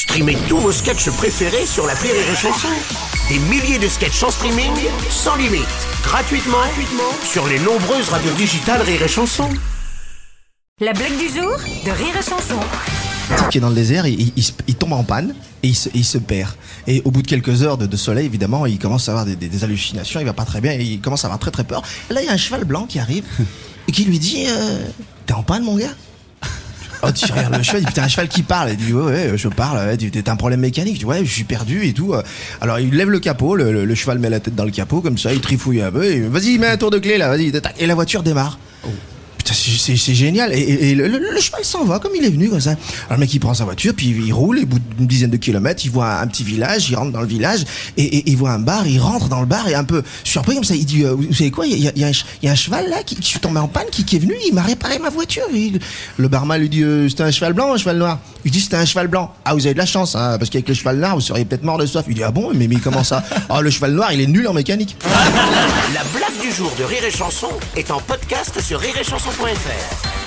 Streamez tous vos sketchs préférés sur la Rire et Chanson. Des milliers de sketchs en streaming, sans limite, gratuitement, gratuitement sur les nombreuses radios digitales Rire et Chanson. La blague du jour de Rire et Chanson. type qui est dans le désert, il, il- il se- il tombe en panne et il, se, il se perd. Et au bout de quelques heures de, de soleil, évidemment, il commence à avoir des, des- des hallucinations, il va pas très bien, et il commence à avoir très très peur. Et là, il y a un cheval blanc qui arrive et qui lui dit euh, T'es en panne, mon gars? Oh, tu regardes le cheval, il dit Putain, un cheval qui parle. Il dit Ouais, ouais, je parle, t'as un problème mécanique. Tu Ouais, je suis perdu et tout. Alors, il lève le capot, le, cheval met la tête dans le capot, comme ça, il trifouille un peu. et, Vas-y, mets un tour de clé là, vas-y. Et la voiture démarre. Putain, c'est- génial. Et, et- le, le- le cheval s'en va comme il est venu, comme ça. Alors le mec, il prend sa voiture, puis il roule, et bout d'une dizaine de kilomètres, il voit un petit village, il rentre dans le village, et, il voit un bar, il rentre dans le bar, et un peu surpris comme ça, il dit, euh, vous savez quoi, il y a, il y il y a un cheval là qui, qui est tombé en panne, qui, qui est venu, il m'a réparé ma voiture. Et le barman lui dit, euh, c'était un cheval blanc un cheval noir Il dit, c'était un cheval blanc. Ah, vous avez de la chance, hein, parce qu'avec le cheval noir, vous seriez peut-être mort de soif. Il dit, ah bon, mais, mais comment ça Ah, le cheval noir, il est nul en mécanique. La blague du jour de Rire et Chanson est en podcast sur Pois é.